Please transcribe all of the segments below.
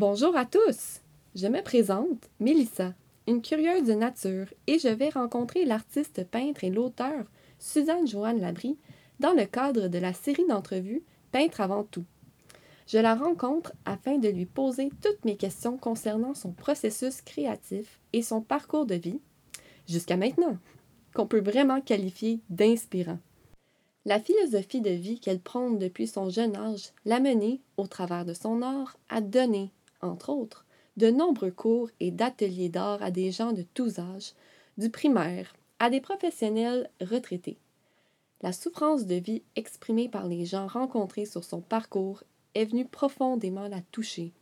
Bonjour à tous! Je me présente, Mélissa, une curieuse de nature, et je vais rencontrer l'artiste peintre et l'auteur Suzanne Joanne Labrie dans le cadre de la série d'entrevues Peintre avant tout. Je la rencontre afin de lui poser toutes mes questions concernant son processus créatif et son parcours de vie, jusqu'à maintenant, qu'on peut vraiment qualifier d'inspirant. La philosophie de vie qu'elle prône depuis son jeune âge l'a menée, au travers de son art, à donner, entre autres, de nombreux cours et d'ateliers d'art à des gens de tous âges, du primaire à des professionnels retraités. La souffrance de vie exprimée par les gens rencontrés sur son parcours est venue profondément la toucher.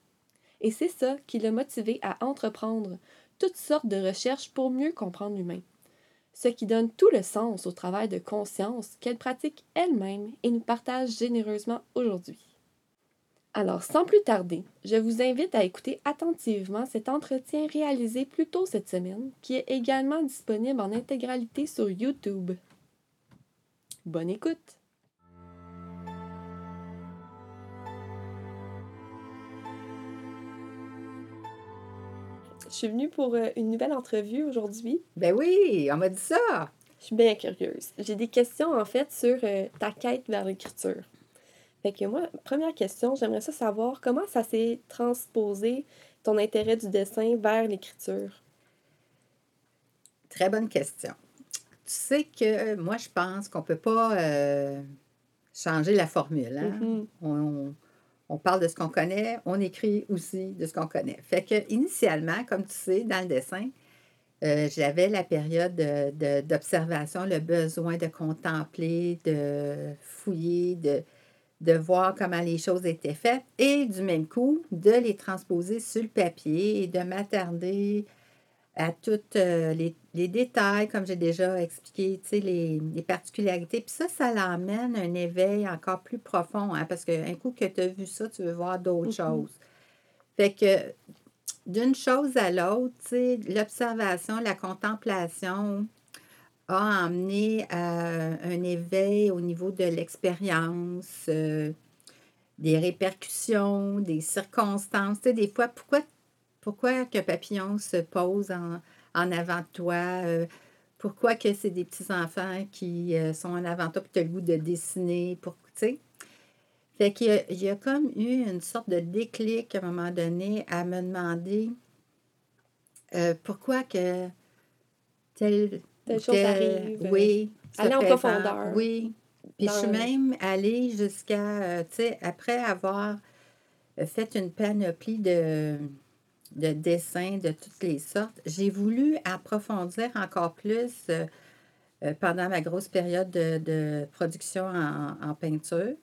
Et c'est ça qui l'a motivé à entreprendre toutes sortes de recherches pour mieux comprendre l'humain. Ce qui donne tout le sens au travail de conscience qu'elle pratique elle-même et nous partage généreusement aujourd'hui. Alors, sans plus tarder, je vous invite à écouter attentivement cet entretien réalisé plus tôt cette semaine, qui est également disponible en intégralité sur YouTube. Bonne écoute! Je suis venue pour euh, une nouvelle entrevue aujourd'hui. Ben oui, on m'a dit ça. Je suis bien curieuse. J'ai des questions en fait sur euh, ta quête vers l'écriture. Fait que moi, première question, j'aimerais ça savoir comment ça s'est transposé ton intérêt du dessin vers l'écriture? Très bonne question. Tu sais que moi, je pense qu'on ne peut pas euh, changer la formule. Hein? Mhm. on, on parle de ce qu'on connaît, on écrit aussi de ce qu'on connaît. Fait que initialement, comme tu sais, dans le dessin, euh, j'avais la période de- de- d'observation, le besoin de contempler, de fouiller, de, de voir comment les choses étaient faites et du même coup, de les transposer sur le papier et de m'attarder à tous les, les détails, comme j'ai déjà expliqué, tu sais, les, les particularités. Puis ça, ça l'emmène à un éveil encore plus profond, hein, parce qu'un coup que tu as vu ça, tu veux voir d'autres Mhm. choses. Fait que d'une chose à l'autre, tu sais, l'observation, la contemplation a emmené à un éveil au niveau de l'expérience, euh, des répercussions, des circonstances. Tu sais, des fois, pourquoi, pourquoi qu'un papillon se pose en, en avant de toi? euh, pourquoi que c'est des petits-enfants qui euh, sont en avant de toi et tu as le goût de dessiner? Pour, tu sais? Fait qu'il y a, il y a comme eu une sorte de déclic à un moment donné à me demander euh, pourquoi que tel, Telle chose arrive. euh, Oui. aller en profondeur. Oui. Puis je suis même allée jusqu'à, euh, tu sais, après avoir fait une panoplie de, de dessins de toutes les sortes, j'ai voulu approfondir encore plus euh, euh, pendant ma grosse période de, de production en, en peinture.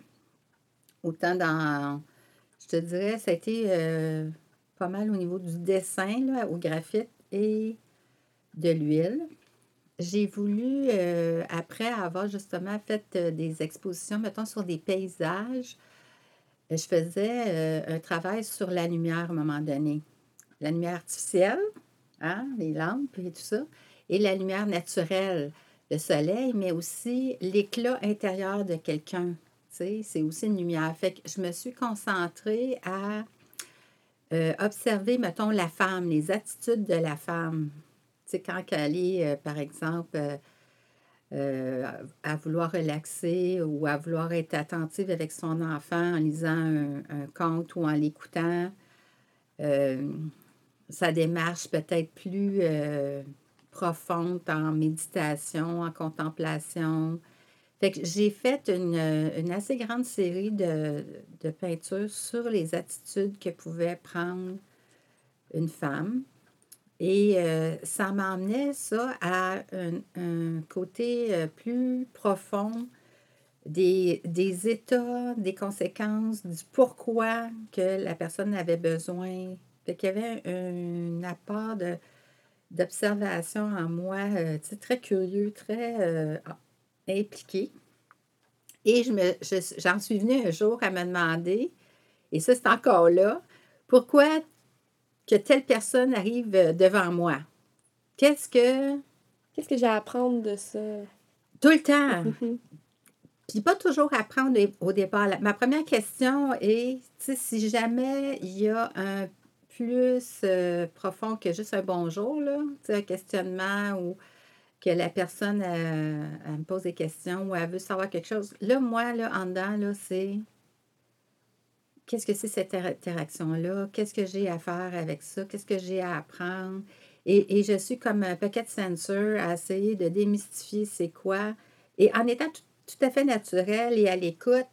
Autant dans, je te dirais, ça a été euh, pas mal au niveau du dessin, là, au graphite et de l'huile. J'ai voulu, euh, après avoir justement fait euh, des expositions, mettons, sur des paysages, euh, je faisais un travail sur la lumière à un moment donné. La lumière artificielle, hein, les lampes et tout ça, et la lumière naturelle, le soleil, mais aussi l'éclat intérieur de quelqu'un. C'est aussi une lumière. Fait que je me suis concentrée à observer, mettons, la femme, les attitudes de la femme. Quand elle est, euh, par exemple, euh, euh, à vouloir relaxer ou à vouloir être attentive avec son enfant en lisant un, conte ou en l'écoutant, sa démarche peut-être plus profonde en méditation, en contemplation. Fait que j'ai fait une, assez grande série de peintures sur les attitudes que pouvait prendre une femme. Et euh, ça m'emmenait ça à un, un côté euh, plus profond des, des états, des conséquences, du pourquoi que la personne avait besoin. Fait qu'il y avait un, apport de, d'observation en moi, euh, très curieux, très impliqué. Et je me, je- j'en suis venue un jour à me demander, et ça c'est encore là, pourquoi que telle personne arrive euh, devant moi? Qu'est-ce que... Qu'est-ce que j'ai à apprendre de ça? Tout le temps. Mhm. Puis pas toujours apprendre au- départ. Ma première question est, si jamais il y a un, plus euh, profond que juste un bonjour, là, un questionnement ou que la personne elle, me pose des questions ou elle veut savoir quelque chose. Là, moi, là, en dedans, là, c'est qu'est-ce que c'est cette interaction-là? Qu'est-ce que j'ai à faire avec ça? Qu'est-ce que j'ai à apprendre? Et, je suis comme un paquet de à essayer de démystifier c'est quoi. Et en étant tout, à fait naturel et à l'écoute,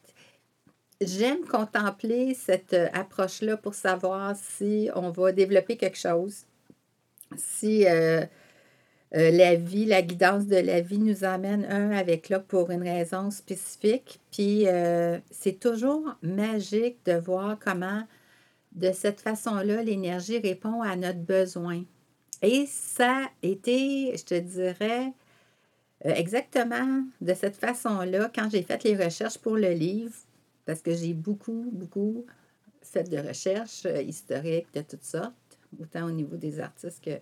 j'aime contempler cette euh, approche-là pour savoir si on va développer quelque chose, si euh, euh, la vie, la guidance de la vie nous amène un avec l'autre pour une raison spécifique. Puis c'est toujours magique de voir comment, de cette façon-là, l'énergie répond à notre besoin. Et ça a été, je te dirais, exactement de cette façon-là, quand j'ai fait les recherches pour le livre, parce que j'ai beaucoup, beaucoup fait de recherches euh, historiques de toutes sortes, autant au niveau des artistes que,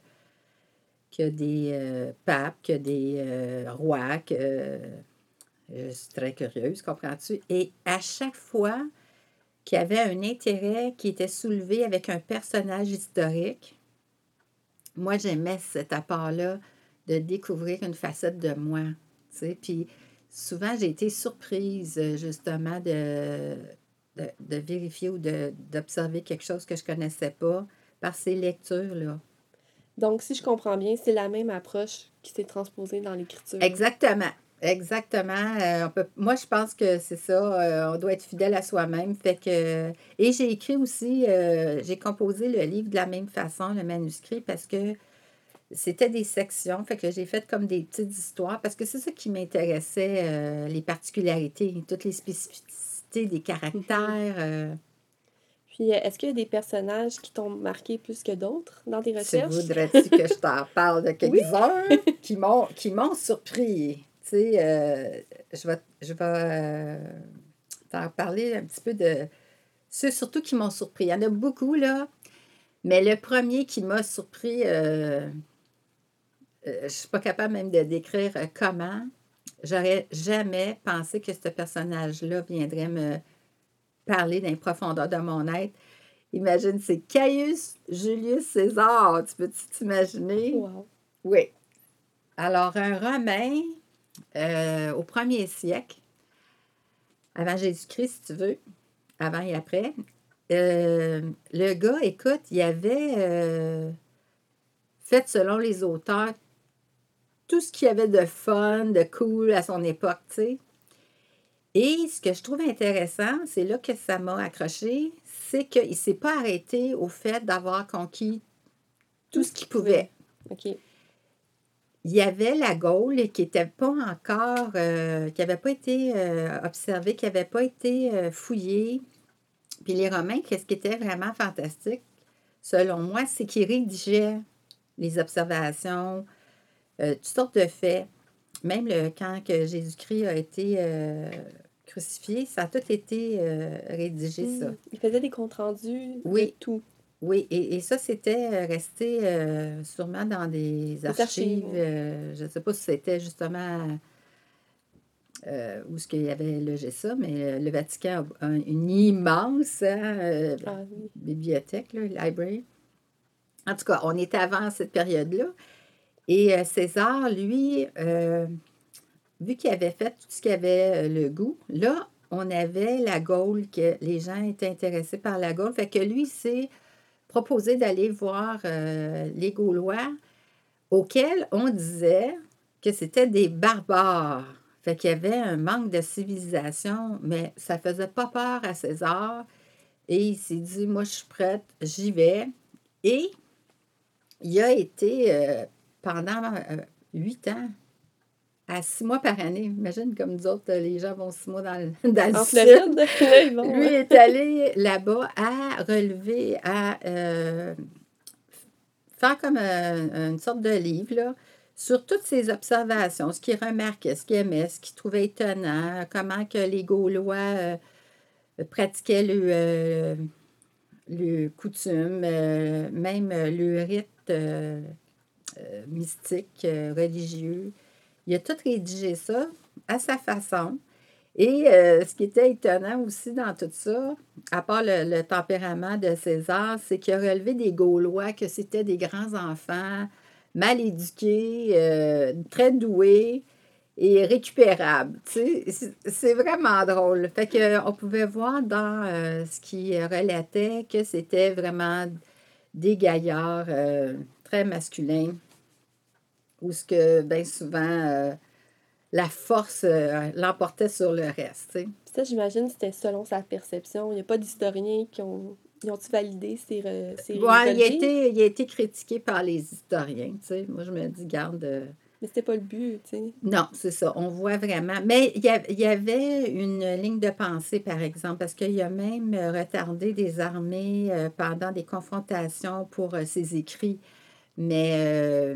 que des euh, papes, que des euh, rois, que je suis très curieuse, comprends-tu? Et à chaque fois qu'il y avait un intérêt qui était soulevé avec un personnage historique, moi j'aimais cet apport-là de découvrir une facette de moi. Tu sais, puis souvent, j'ai été surprise euh, justement de, de, vérifier ou d'observer quelque chose que je ne connaissais pas par ces lectures-là. Donc, si je comprends bien, c'est la même approche qui s'est transposée dans l'écriture. Exactement. Exactement. Euh, moi, je pense que c'est ça. Euh, on doit être fidèle à soi-même. Fait que. Et j'ai écrit aussi, j'ai composé le livre de la même façon, le manuscrit, parce que c'était des sections, fait que j'ai fait comme des petites histoires parce que c'est ça qui m'intéressait, euh, les particularités, toutes les spécificités des caractères. Euh. Puis, euh, est-ce qu'il y a des personnages qui t'ont marqué plus que d'autres dans tes recherches? Tu voudrais-tu que je t'en parle de quelques-uns qui m'ont qui m'ont surpris? Tu sais, je vais, je vais t'en parler un petit peu de ceux surtout qui m'ont surpris. Il y en a beaucoup, là. Mais le premier qui m'a surpris, euh, je ne suis pas capable même de décrire euh, comment. J'aurais jamais pensé que ce personnage-là viendrait me parler d'un profondeur de mon être. Imagine, c'est Caius Julius César. Tu peux t'imaginer? Wow. Oui. Alors, un Romain euh, au premier siècle, avant Jésus-Christ, si tu veux, avant et après, le gars, écoute, il avait fait, selon les auteurs, tout ce qu'il y avait de fun, de cool à son époque, tu sais. Et ce que je trouve intéressant, c'est là que ça m'a accroché, c'est qu'il ne s'est pas arrêté au fait d'avoir conquis tout ce qu'il pouvait. OK. Il y avait la Gaule qui n'était pas encore, euh, qui n'avait pas été euh, observée, qui n'avait pas été euh, fouillée. Puis les Romains, qu'est-ce qui était vraiment fantastique, selon moi, c'est qu'ils rédigeaient les observations, toutes sortes de faits. Même le, quand Jésus-Christ a été crucifié, ça a tout été euh, rédigé, ça. Hmm. Il faisait des comptes rendus oui. de tout. Oui, et, et ça, c'était resté sûrement dans des archives. je ne sais pas si c'était justement où ce qu'il y avait logé ça, mais le Vatican a une immense hein, ah bibliothèque, library. En tout cas, on était avant cette période-là. Et euh, César, lui, euh, vu qu'il avait fait tout ce qui avait euh, le goût, là, on avait la Gaule, que les gens étaient intéressés par la Gaule. Fait que lui s'est proposé d'aller voir les Gaulois, auxquels on disait que c'était des barbares. Fait qu'il y avait un manque de civilisation, mais ça faisait pas peur à César. Et il s'est dit, moi, je suis prête, j'y vais. Et il a été pendant euh, huit ans, à six mois par année. Imagine comme nous autres, les gens vont six mois dans, dans le sud. Lui est allé là-bas à relever, à euh, faire comme euh, une sorte de livre là, sur toutes ses observations, ce qu'il remarquait, ce qu'il aimait, ce qu'il trouvait étonnant, comment que les Gaulois pratiquaient le, le coutume, même le rite euh, mystique, euh, religieux. Il a tout rédigé ça à sa façon. Et euh, ce qui était étonnant aussi dans tout ça, à part le, tempérament de César, c'est qu'il a relevé des Gaulois que c'était des grands enfants, mal éduqués, euh, très doués et récupérables. Tu c'est- vraiment drôle. Fait on pouvait voir dans euh, ce qui relatait que c'était vraiment des gaillards très masculins, où ce que bien souvent euh, la force euh, l'emportait sur le reste. ça, j'imagine, c'était selon sa perception. Il n'y a pas d'historiens qui ont. Ils ont-tu validé ces, ces Ouais, il, a été, il a été critiqué par les historiens. tu sais. Moi, je me dis, garde. euh, Mais c'était pas le but, tu sais. Non, c'est ça. On voit vraiment. Mais il y, avait une ligne de pensée, par exemple, parce qu'il a même retardé des armées euh, pendant des confrontations pour ses écrits. Mais euh,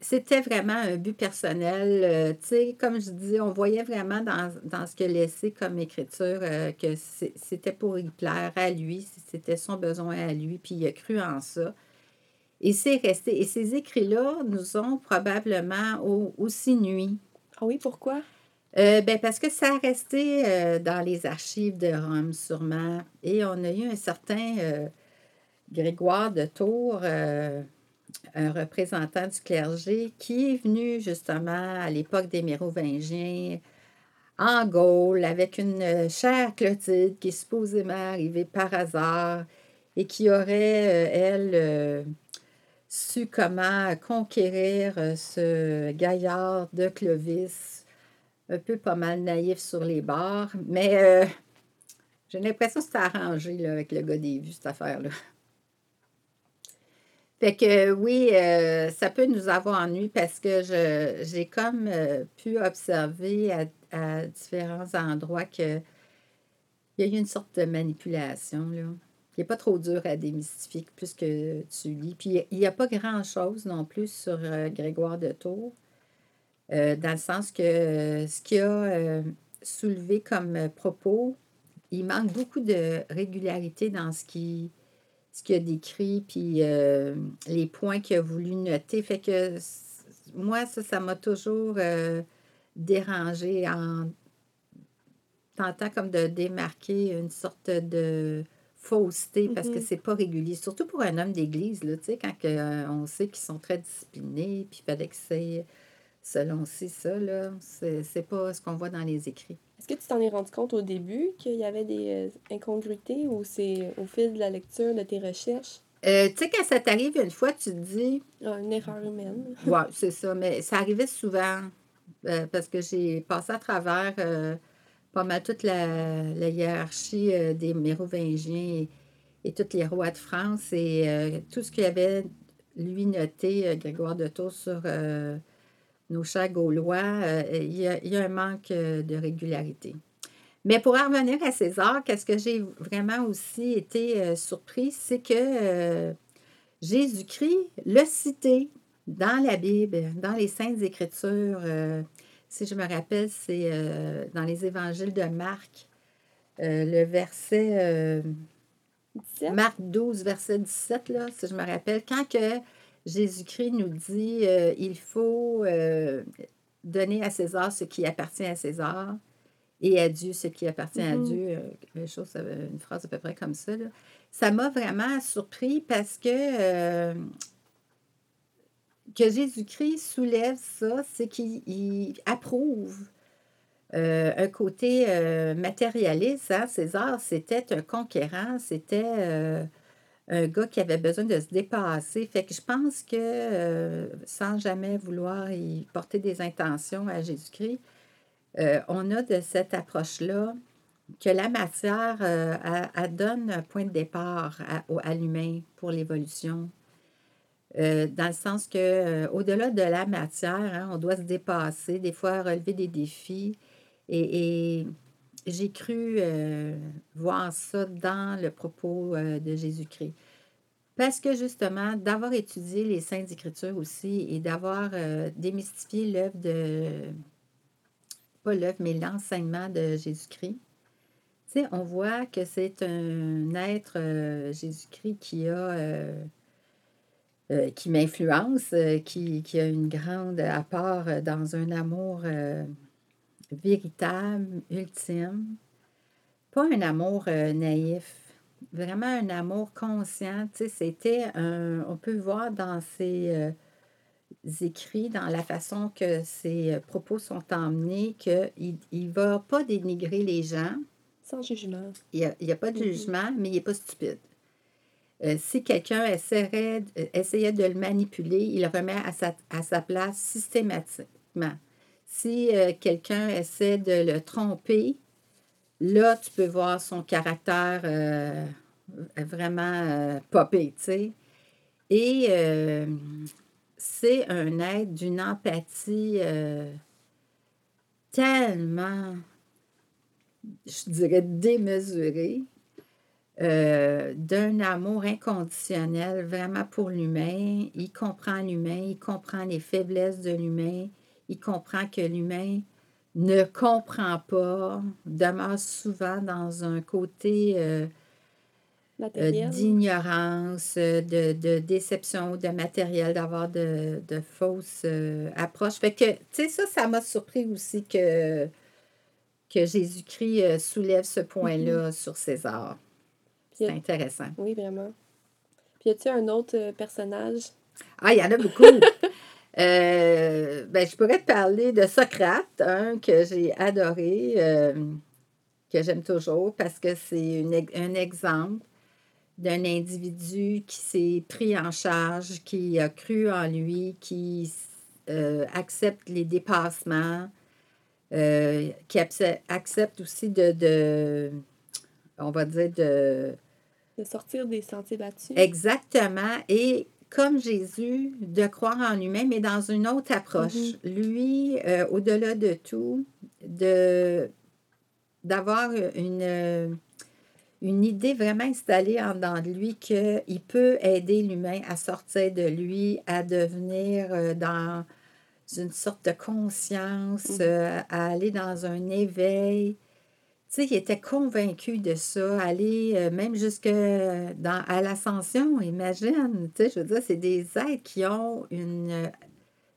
c'était vraiment un but personnel. euh, tu sais, comme je dis, on voyait vraiment dans, dans ce a laissé comme écriture euh, que c'était pour y plaire à lui, c'était son besoin à lui, puis il a cru en ça. Et c'est resté. Et ces écrits-là nous ont probablement au- aussi nuit. Ah oui, pourquoi? Ben parce que ça a resté dans les archives de Rome, sûrement. Et on a eu un certain Grégoire de Tours, un représentant du clergé, qui est venu justement à l'époque des Mérovingiens en Gaule avec une euh, chère Clotilde qui est supposément arrivée par hasard et qui aurait, euh, elle, euh, su comment conquérir ce gaillard de Clovis, un peu pas mal naïf sur les bords, mais j'ai l'impression que c'est arrangé avec le gars des vues, cette affaire-là. Fait que oui, euh, ça peut nous avoir ennui parce que je, j'ai comme euh, pu observer à, à différents endroits que il y a eu une sorte de manipulation, là. Il n'est pas trop dur à démystifier plus que tu lis. Puis il n'y a pas grand-chose non plus sur euh, Grégoire de Tours, dans le sens que ce qu'il a soulevé comme propos, il manque beaucoup de régularité dans ce qui ce qu'il a décrit, puis euh, les points qu'il a voulu noter. Fait que moi, ça, ça m'a toujours euh, dérangé en tentant comme de démarquer une sorte de fausseté parce que Mhm. c'est pas régulier. Surtout pour un homme d'église, là, tu sais, quand que, euh, on sait qu'ils sont très disciplinés, puis fallait que c'est selon ci, ça, là, c'est c'est pas ce qu'on voit dans les écrits. Est-ce que tu t'en es rendu compte au début qu'il y avait des euh, incongruités ou c'est au fil de la lecture de tes recherches? Euh, tu sais, quand ça t'arrive une fois, tu te dis, Ah, une erreur humaine. Oui, c'est ça. Mais ça arrivait souvent euh, parce que j'ai passé à travers euh, pas mal toute la, la hiérarchie euh, des Mérovingiens et, et tous les rois de France et euh, tout ce qu'il avait, lui, noté, euh, Grégoire de Tours, sur euh, nos chers Gaulois, euh, il y, a, il y a un manque euh, de régularité. Mais pour en revenir à César, qu'est-ce que j'ai vraiment aussi été euh, surpris, c'est que Jésus-Christ l'a cité dans la Bible, dans les Saintes Écritures. euh, si je me rappelle, c'est euh, dans les évangiles de Marc, euh, le verset, 17? Marc 12, verset 17, là, si je me rappelle, quand que Jésus-Christ nous dit euh, il faut euh, donner à César ce qui appartient à César et à Dieu ce qui appartient à Mhm. Dieu, une, chose, euh, une phrase à peu près comme ça. là. Ça m'a vraiment surpris parce que euh, que Jésus-Christ soulève ça, c'est qu'il il approuve euh, un côté euh, matérialiste. hein. César, c'était un conquérant, c'était un gars qui avait besoin de se dépasser. Fait que je pense que, euh, sans jamais vouloir y porter des intentions à Jésus-Christ, euh, on a de cette approche-là que la matière, euh, donne un point de départ à, à l'humain pour l'évolution. Dans le sens que au-delà de la matière, hein, on doit se dépasser, des fois relever des défis. Et j'ai cru euh, voir ça dans le propos euh, de Jésus-Christ. Parce que justement, d'avoir étudié les Saintes Écritures aussi et d'avoir euh, démystifié l'œuvre de, pas l'œuvre, mais l'enseignement de Jésus-Christ, on voit que c'est un être, Jésus-Christ, qui a, qui m'influence, qui, qui a une grande apport dans un amour véritable, ultime. Pas un amour euh, naïf, vraiment un amour conscient. Tu sais, c'était un. On peut voir dans ses euh, écrits, dans la façon que ses euh, propos sont emmenés, qu'il ne va pas dénigrer les gens. Sans jugement. Il n'y a, pas de Mhm. jugement, mais il n'est pas stupide. Euh, si quelqu'un essaierait, essayait de le manipuler, il le remet à sa, à sa place systématiquement. Si euh, quelqu'un essaie de le tromper, là, tu peux voir son caractère euh, vraiment euh, popé, tu sais. Et euh, c'est un être d'une empathie tellement, je dirais, démesurée, d'un amour inconditionnel vraiment pour l'humain. Il comprend l'humain, il comprend les faiblesses de l'humain, il comprend que l'humain ne comprend pas, demeure souvent dans un côté euh, euh, d'ignorance, euh, de, de déception, de matériel, d'avoir de, de fausses euh, approches. Fait que, tu sais, ça, ça m'a surpris aussi que, que Jésus-Christ soulève ce point-là sur César. C'est intéressant. Oui, vraiment. Puis y a-t-il un autre personnage? Ah, il y en a beaucoup. Euh, ben, je pourrais te parler de Socrate, un que j'ai adoré, euh, que j'aime toujours parce que c'est un exemple d'un individu qui s'est pris en charge, qui a cru en lui, qui euh, accepte les dépassements, qui accepte, accepte aussi de, de, on va dire, de, De sortir des sentiers battus? Exactement. Et comme Jésus, de croire en lui-même, mais dans une autre approche. Lui, euh, au-delà de tout, de d'avoir une, euh, une idée vraiment installée en dedans de lui qu'il peut aider l'humain à sortir de lui, à devenir euh, dans une sorte de conscience, Mhm. euh, à aller dans un éveil. Tu sais, il était convaincu de ça, aller euh, même jusque dans, à l'ascension, imagine. Tu sais, je veux dire, c'est des êtres qui ont une euh,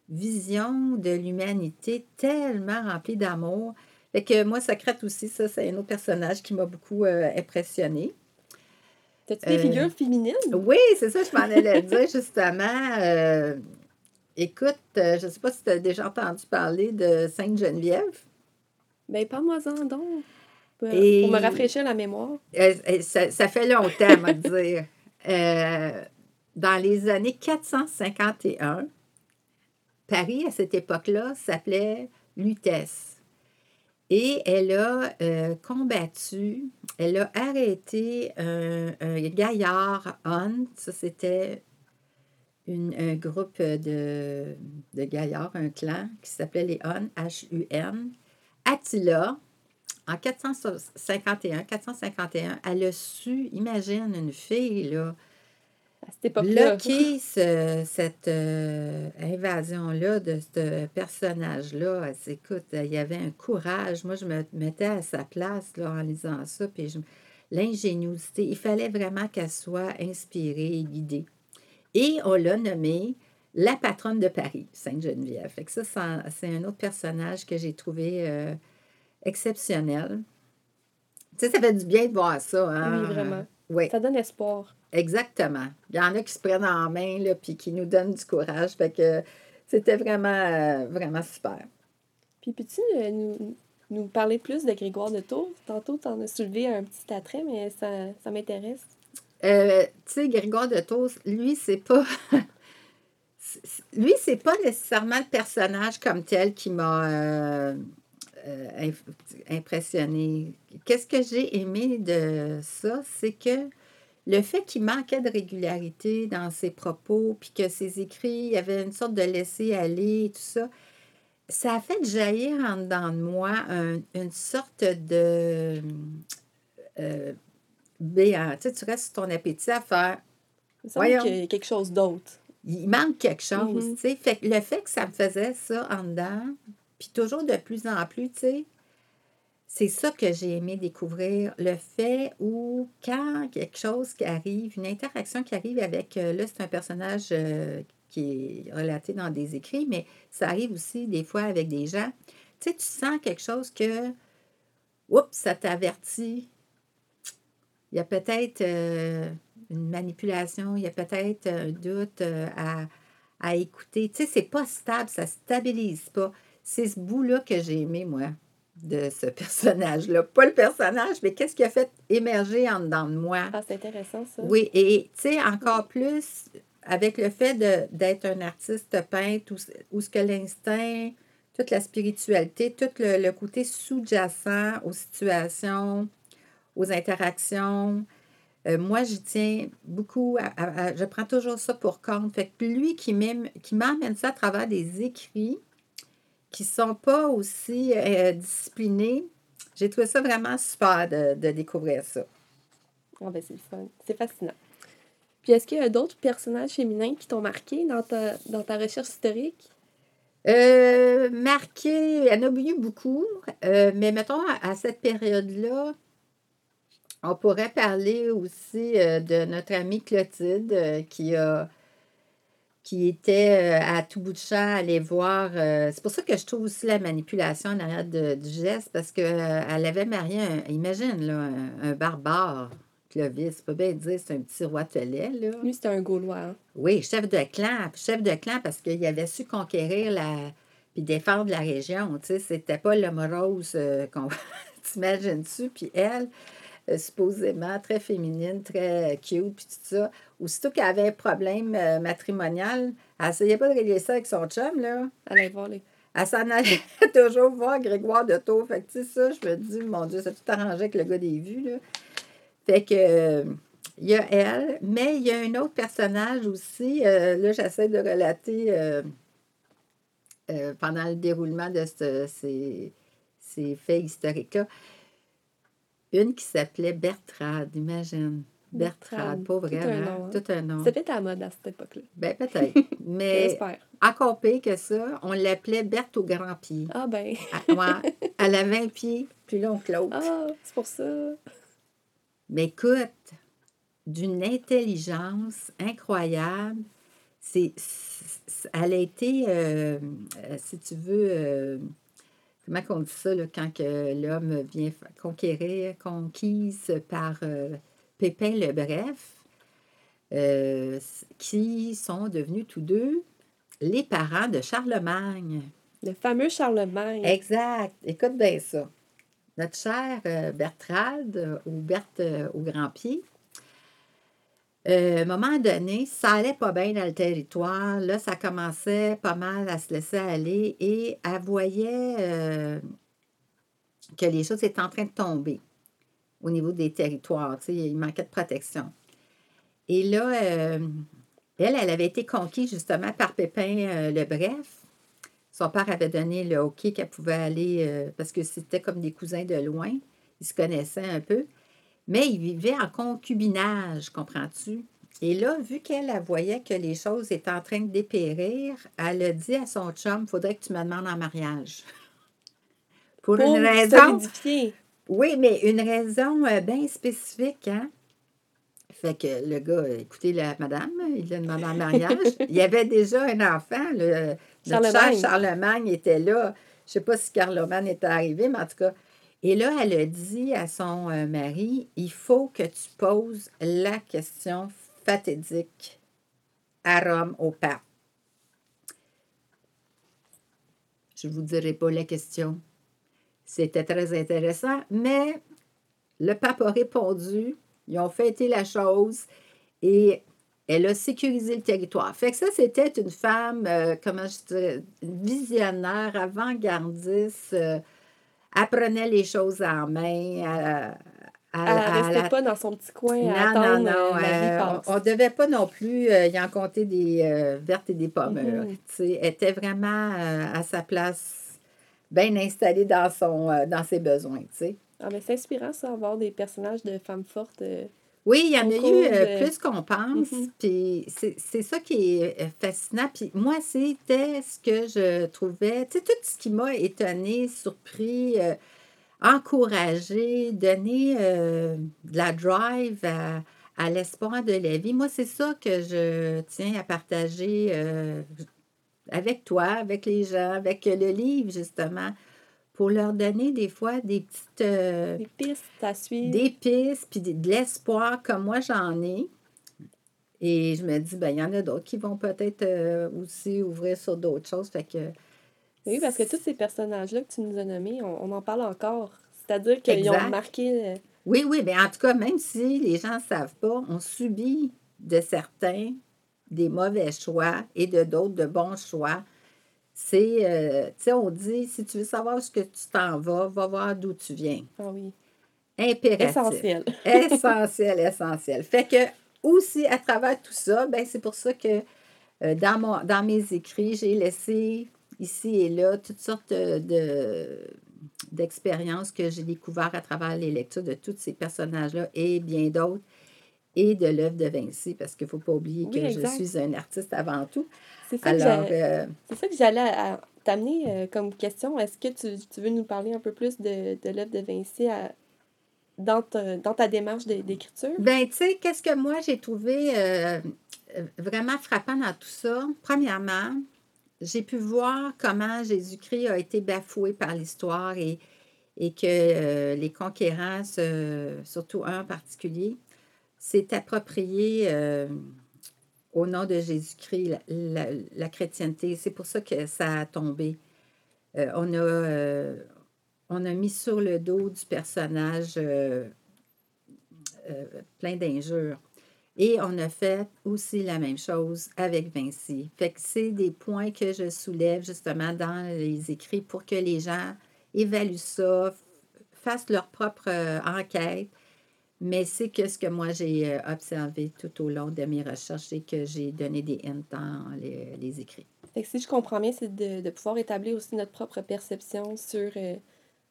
vision de l'humanité tellement remplie d'amour. Fait que moi, Socrate aussi, ça, c'est un autre personnage qui m'a beaucoup euh, impressionné. T'as-tu des Euh, figures féminines? Oui, c'est ça, je m'en allais dire justement. Euh, écoute, euh, je ne sais pas si tu as déjà entendu parler de Sainte-Geneviève. Ben, parle-moi-en donc. Pour, Et- pour me rafraîchir la mémoire. Euh, euh, ça, ça fait longtemps, à dire. Euh, dans les années 451, Paris, à cette époque-là, s'appelait Lutèce. Et elle a euh, combattu, elle a arrêté un, un gaillard Hun, ça c'était une- un groupe de, de gaillards, un clan qui s'appelait les Hun, H-U-N. Attila, en 451, 451, elle a su, imagine une fille, là, À cette époque-là. bloquer ce- cette euh, invasion-là de ce personnage-là. Écoute, il y avait un courage. Moi, je me mettais à sa place là, en lisant ça, puis je- l'ingéniosité. Il fallait vraiment qu'elle soit inspirée et guidée. Et on l'a nommée la patronne de Paris, Sainte-Geneviève. Fait que ça, ça- c'est un autre personnage que j'ai trouvé euh, exceptionnel. Tu sais, ça fait du bien de voir ça. Hein? Oui, vraiment. Oui. Ça donne espoir. Exactement. Il y en a qui se prennent en main, là, puis qui nous donnent du courage. Fait que c'était vraiment, euh, vraiment super. Puis peux-tu euh, nous, nous parler plus de Grégoire de Tours? Tantôt, tu en as soulevé un petit attrait, mais ça, ça m'intéresse. Euh, tu sais, Grégoire de Tours, lui, c'est pas. lui, c'est pas nécessairement le personnage comme tel qui m'a euh, euh, inf- impressionné. Qu'est-ce que j'ai aimé de ça? C'est que le fait qu'il manquait de régularité dans ses propos, puis que ses écrits, il y avait une sorte de laisser-aller et tout ça, ça a fait jaillir en dedans de moi un- une sorte de. euh, béant. Tu sais, tu restes sur ton appétit à faire. Il qu'il y a quelque chose d'autre. Il manque quelque chose, Mhm. tu sais. Fait que le fait que ça me faisait ça en dedans, puis toujours de plus en plus, tu sais, c'est ça que j'ai aimé découvrir. Le fait où, quand quelque chose qui arrive, une interaction qui arrive avec, euh, là, c'est un personnage euh, qui est relaté dans des écrits, mais ça arrive aussi des fois avec des gens. Tu sais, tu sens quelque chose que, oups, ça t'avertit. Il y a peut-être euh, une manipulation, il y a peut-être un doute à, à écouter. Tu sais, c'est pas stable, ça stabilise pas. C'est ce bout-là que j'ai aimé, moi, de ce personnage-là. Pas le personnage, mais qu'est-ce qui a fait émerger en dedans de moi. Ah, c'est intéressant, ça. Oui, et tu sais, encore plus avec le fait d'être un artiste peintre, où, où ce que l'instinct, toute la spiritualité, tout le, le côté sous-jacent aux situations, aux interactions. euh, moi, j'y tiens beaucoup. à- à- à- je prends toujours ça pour compte. Fait que lui qui m'emmène ça à travers des écrits qui ne sont pas aussi euh, disciplinés, j'ai trouvé ça vraiment super de, de découvrir ça. Ah, ben, c'est le fun. C'est fascinant. Puis, est-ce qu'il y a d'autres personnages féminins qui t'ont marqué dans ta, dans ta recherche historique? Euh, marqué, il y en a eu beaucoup, euh, mais mettons à, à cette période-là, on pourrait parler aussi euh, de notre amie Clotilde qui a qui était euh, à tout bout de champ aller voir. euh, c'est pour ça que je trouve aussi la manipulation en arrière de- du geste, parce qu'elle avait marié, un, imagine, là, un, un barbare, Clovis. Tu peux bien dire c'est un petit roi telet, là. Lui, c'était un Gaulois. hein. Oui, chef de clan. Chef de clan parce qu'il avait su conquérir la. puis défendre la région. Tu sais, c'était pas l'homme rose euh, qu'on. T'imagines-tu? Puis elle, euh, supposément très féminine, très cute, puis tout ça. Aussitôt qu'elle avait un problème euh, matrimonial, elle essayait pas de régler ça avec son chum, là. Voir les. Elle s'en allait toujours voir Grégoire de Tours. Fait que, tu sais, ça, je me dis, mon Dieu, ça a tout arrangé avec le gars des vues, là. Fait que, euh, il y a elle, mais il y a un autre personnage aussi. euh, là, j'essaie de relater euh, euh, pendant le déroulement de ce- ces, ces faits historiques-là. Une qui s'appelait Bertrade, imagine. Bertrade, pas tout vrai, un hein? nom, hein? Tout un nom. C'était à mode à cette époque-là. Ben, peut-être. Mais encore pire que ça, on l'appelait Berthe au grand pied. Ah, ben. Ah, ouais, elle a 20 pieds plus long que l'autre. Ah, c'est pour ça. Mais écoute, d'une intelligence incroyable. C'est, c'est- elle a été, euh, euh, si tu veux, euh, comment on dit ça, là, quand que l'homme vient conquérir, conquise par euh, Pépin le Bref, euh, qui sont devenus tous deux les parents de Charlemagne. Le fameux Charlemagne. Exact. Écoute bien ça. Notre chère euh, Bertrade, ou Berthe au grand pied, euh, à un moment donné, ça allait pas bien dans le territoire. Là, ça commençait pas mal à se laisser aller et elle voyait euh, que les choses étaient en train de tomber au niveau des territoires. Il manquait de protection. Et là, euh, elle, elle avait été conquise justement par Pépin le Bref. Son père avait donné le hockey qu'elle pouvait aller, parce que c'était comme des cousins de loin. Ils se connaissaient un peu. Mais ils vivaient en concubinage, comprends-tu? Et là, vu qu'elle elle voyait que les choses étaient en train de dépérir, elle a dit à son chum, il faudrait que tu me demandes en mariage. Pour Pour une raison. Oui, mais une raison euh, bien spécifique, hein? Fait que le gars, écoutez, la madame, il l'a demandé en mariage. il y avait déjà un enfant. Le, notre cher Charlemagne. Charlemagne était là. Je sais pas si Carloman était arrivé, mais en tout cas. Et là, elle a dit à son euh, mari, il faut que tu poses la question fatidique à Rome au pape. Je ne vous dirai pas la question. C'était très intéressant, mais le pape a répondu, ils ont fêté la chose et elle a sécurisé le territoire. Fait que ça, c'était une femme, euh, comment je dirais, visionnaire, avant-gardiste, euh, apprenait les choses en main. Elle à restait la- pas dans son petit coin à non, attendre non, non. euh, euh, on ne devait pas non plus euh, y en compter des euh, vertes et des pommes. Tu sais, Elle était vraiment à sa place, bien installée dans, son, dans ses besoins. Ah, mais c'est inspirant, ça, avoir des personnages de femmes fortes. Euh, Oui, il y en a eu euh, de- plus qu'on pense. Mhm. Puis c'est ça qui est euh, fascinant. Puis moi, c'était ce que je trouvais, tu sais, tout ce qui m'a étonné, surpris, euh, encouragé, donné euh, de la drive à, à l'espoir de la vie. Moi, c'est ça que je tiens à partager euh, avec toi, avec les gens, avec le livre, justement, pour leur donner des fois des petites... euh, Des pistes à suivre. des pistes, puis de l'espoir comme moi j'en ai. Et je me dis, ben il y en a d'autres qui vont peut-être euh, aussi ouvrir sur d'autres choses. Fait que Oui, parce que tous ces personnages-là que tu nous as nommés, on, on en parle encore. C'est-à-dire qu'ils ont marqué. euh, Oui, oui, bien en tout cas, même si les gens ne savent pas, on subit de certains des mauvais choix et de d'autres de bons choix. C'est, euh, tu sais, on dit, si tu veux savoir où ce que tu t'en vas, va voir d'où tu viens. Ah oui. Impératif. Essentiel. essentiel, essentiel. Fait que aussi, à travers tout ça, ben, c'est pour ça que euh, dans, mon, dans mes écrits, j'ai laissé ici et là toutes sortes de, de- d'expériences que j'ai découvertes à travers les lectures de tous ces personnages-là et bien d'autres, et de l'œuvre de Vinci, parce qu'il ne faut pas oublier Oui, que exact. je suis un artiste avant tout. C'est ça, que Alors, euh, ça que j'allais t'amener euh, comme question. Est-ce que tu, tu veux nous parler un peu plus de, de l'œuvre de Vinci à- dans, ta, dans ta démarche d'écriture? Ben, tu sais, qu'est-ce que moi j'ai trouvé euh, vraiment frappant dans tout ça? Premièrement, j'ai pu voir comment Jésus-Christ a été bafoué par l'histoire et, et que les conquérants, surtout un en particulier, s'est approprié euh, au nom de Jésus-Christ la, la- chrétienté. C'est pour ça que ça a tombé. Euh, on, a, euh, on a mis sur le dos du personnage plein d'injures. Et on a fait aussi la même chose avec Vinci. Fait que c'est des points que je soulève justement dans les écrits pour que les gens évaluent ça, fassent leur propre enquête. Mais c'est que ce que moi j'ai euh, observé tout au long de mes recherches et que j'ai donné des hints dans les, les écrits. Fait que si je comprends bien, c'est de, de pouvoir établir aussi notre propre perception sur euh,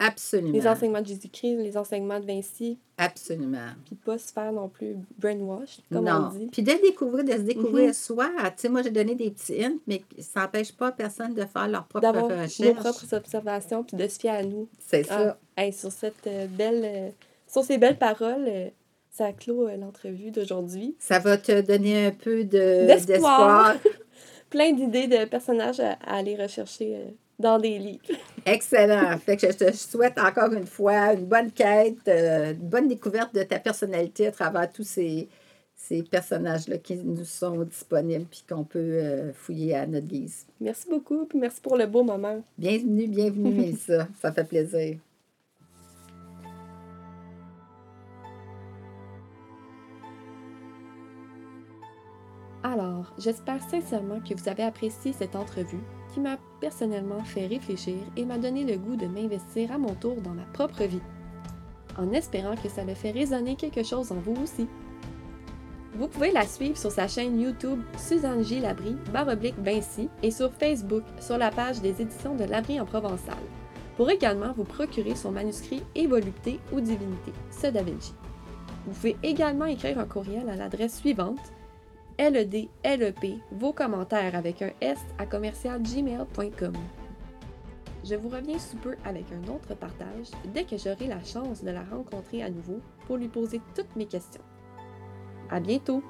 Absolument. les enseignements de Jésus-Christ, les enseignements de Vinci, Absolument. puis pas se faire non plus brainwash, comme non. on dit. Puis de découvrir, de se découvrir Mhm. soi. Tu sais, moi, j'ai donné des petits hints, mais ça n'empêche pas personne de faire leur propre D'avoir recherche. nos propres observations, puis de se fier à nous. C'est ça. Ah, hey, sur cette euh, belle, euh, sur ces belles paroles, euh, ça clôt euh, l'entrevue d'aujourd'hui. Ça va te donner un peu de- D'espoir. Plein d'idées de personnages à, à aller rechercher euh, dans des livres. Excellent. Fait que je te souhaite encore une fois une bonne quête, une bonne découverte de ta personnalité à travers tous ces, ces personnages-là qui nous sont disponibles puis qu'on peut fouiller à notre guise. Merci beaucoup, puis merci pour le beau moment. Bienvenue, bienvenue, Mélissa. Ça fait plaisir. J'espère sincèrement que vous avez apprécié cette entrevue qui m'a personnellement fait réfléchir et m'a donné le goût de m'investir à mon tour dans ma propre vie, en espérant que ça le fait résonner quelque chose en vous aussi. Vous pouvez la suivre sur sa chaîne YouTube Suzanne J. Labrie, baroblique Vinci, et sur Facebook sur la page des éditions de Labrie en Provençal, pour également vous procurer son manuscrit Et volupté ou divinité, ce Da. Vous pouvez également écrire un courriel à l'adresse suivante LED, LEP, vos commentaires avec un S à commercialgmail.com. Je vous reviens sous peu avec un autre partage dès que j'aurai la chance de la rencontrer à nouveau pour lui poser toutes mes questions. À bientôt!